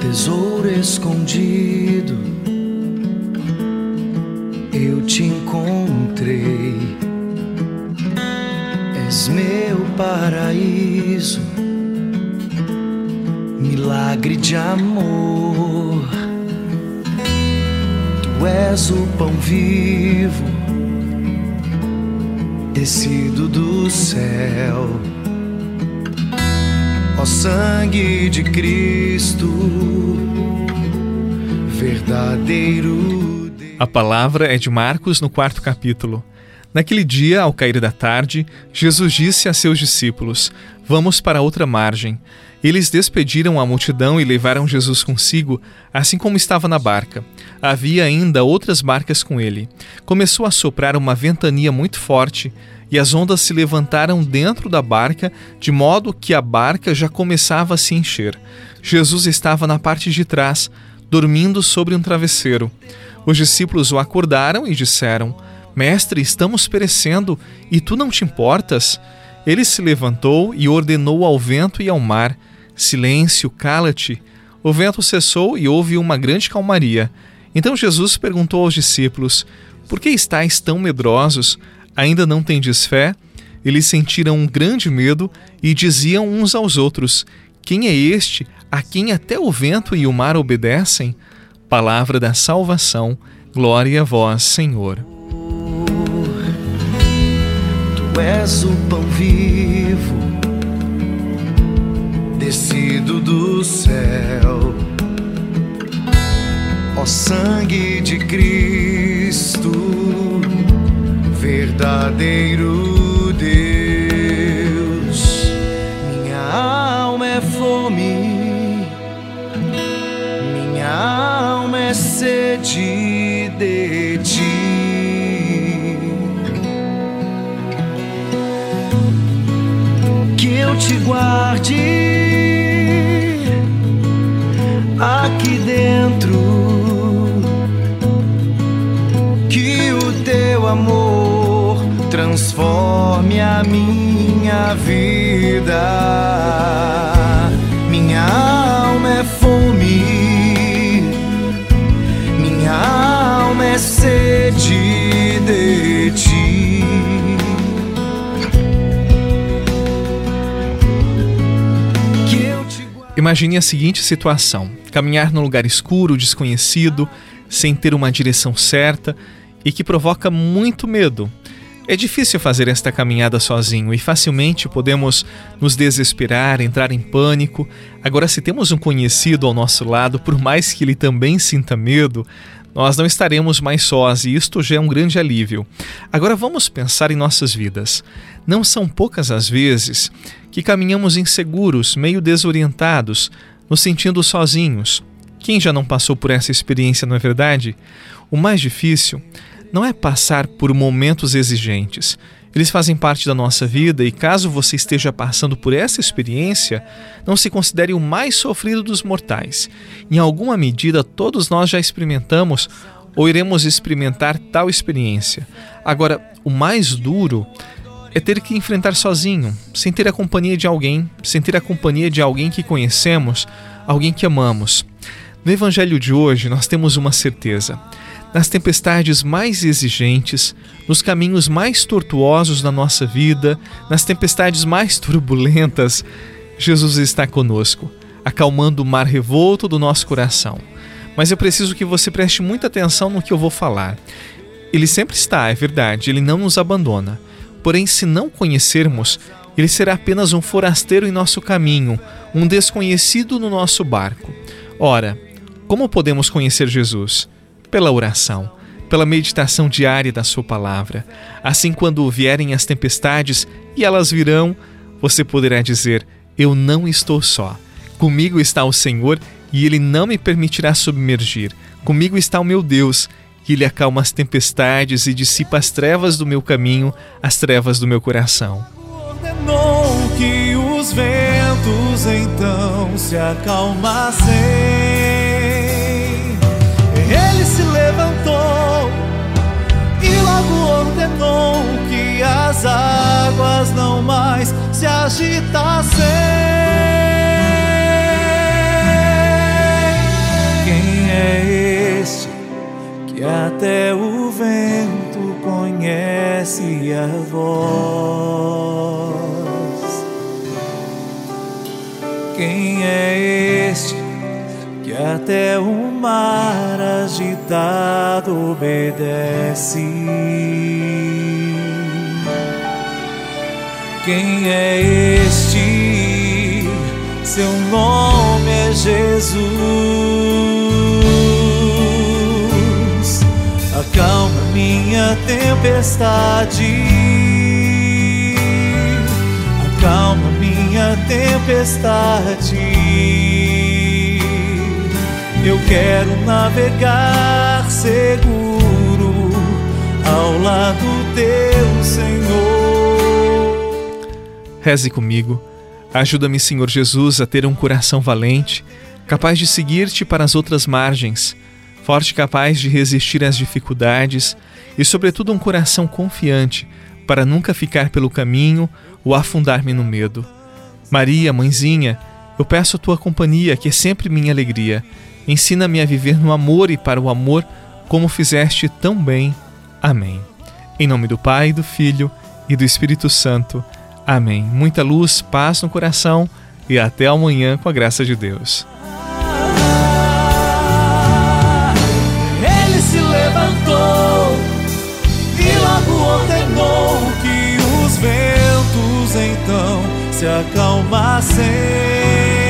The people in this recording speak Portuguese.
tesouro escondido, eu te encontrei. És meu paraíso, milagre de amor. Tu és o pão vivo, descido do céu ó sangue de Cristo, verdadeiro. A palavra é de Marcos no quarto capítulo. Naquele dia, ao cair da tarde, Jesus disse a seus discípulos: Vamos para outra margem. Eles despediram a multidão e levaram Jesus consigo, assim como estava na barca. Havia ainda outras barcas com ele. Começou a soprar uma ventania muito forte e as ondas se levantaram dentro da barca, de modo que a barca já começava a se encher. Jesus estava na parte de trás, dormindo sobre um travesseiro. Os discípulos o acordaram e disseram: Mestre, estamos perecendo e tu não te importas? Ele se levantou e ordenou ao vento e ao mar: Silêncio, cala-te. O vento cessou e houve uma grande calmaria. Então Jesus perguntou aos discípulos: Por que estáis tão medrosos? Ainda não tendes fé? Eles sentiram um grande medo e diziam uns aos outros: Quem é este a quem até o vento e o mar obedecem? Palavra da salvação, glória a vós, Senhor. Tu és o pão vivo, descido do céu, ó sangue de Cristo verdadeiro Deus. Minha alma é fome, minha alma é sede de ti. Que eu te guarde aqui dentro. Que o teu amor transforme a minha vida. Minha alma é fome, minha alma é sede de ti. Imagine a seguinte situação: caminhar num lugar escuro, desconhecido, sem ter uma direção certa e que provoca muito medo. É difícil fazer esta caminhada sozinho e facilmente podemos nos desesperar, entrar em pânico. Agora, se temos um conhecido ao nosso lado, por mais que ele também sinta medo, nós não estaremos mais sós e isto já é um grande alívio. Agora vamos pensar em nossas vidas. Não são poucas as vezes que caminhamos inseguros, meio desorientados, nos sentindo sozinhos. Quem já não passou por essa experiência, não é verdade? O mais difícil não é passar por momentos exigentes. Eles fazem parte da nossa vida e, caso você esteja passando por essa experiência, não se considere o mais sofrido dos mortais. Em alguma medida, todos nós já experimentamos ou iremos experimentar tal experiência. Agora, o mais duro é ter que enfrentar sozinho, sem ter a companhia de alguém, sem ter a companhia de alguém que conhecemos, alguém que amamos. No Evangelho de hoje, nós temos uma certeza nas tempestades mais exigentes, nos caminhos mais tortuosos da nossa vida, nas tempestades mais turbulentas, Jesus está conosco, acalmando o mar revolto do nosso coração. Mas eu preciso que você preste muita atenção no que eu vou falar. Ele sempre está, é verdade, ele não nos abandona. Porém, se não conhecermos, ele será apenas um forasteiro em nosso caminho, um desconhecido no nosso barco. Ora, como podemos conhecer Jesus? Pela oração, pela meditação diária da Sua palavra. Assim, quando vierem as tempestades, e elas virão, você poderá dizer: Eu não estou só. Comigo está o Senhor e Ele não me permitirá submergir. Comigo está o meu Deus e Ele acalma as tempestades e dissipa as trevas do meu caminho, as trevas do meu coração. Ordenou que os ventos então se acalmassem ele se levantou e logo ordenou que as águas não mais se agitassem. Quem é este que até o vento conhece a voz? Quem é este? Até o mar agitado obedece? Quem é este? Seu nome é Jesus. Acalma minha tempestade. Acalma minha tempestade. Eu quero navegar seguro ao lado teu, Senhor. Reze comigo. Ajuda-me, Senhor Jesus, a ter um coração valente, capaz de seguir-te para as outras margens, forte capaz de resistir às dificuldades e, sobretudo, um coração confiante para nunca ficar pelo caminho ou afundar-me no medo. Maria, mãezinha, eu peço a tua companhia, que é sempre minha alegria. Ensina-me a viver no amor e para o amor, como fizeste tão bem. Amém. Em nome do Pai, do Filho e do Espírito Santo. Amém. Muita luz, paz no coração e até amanhã com a graça de Deus. Ele se levantou e logo ordenou que os ventos então se acalmassem.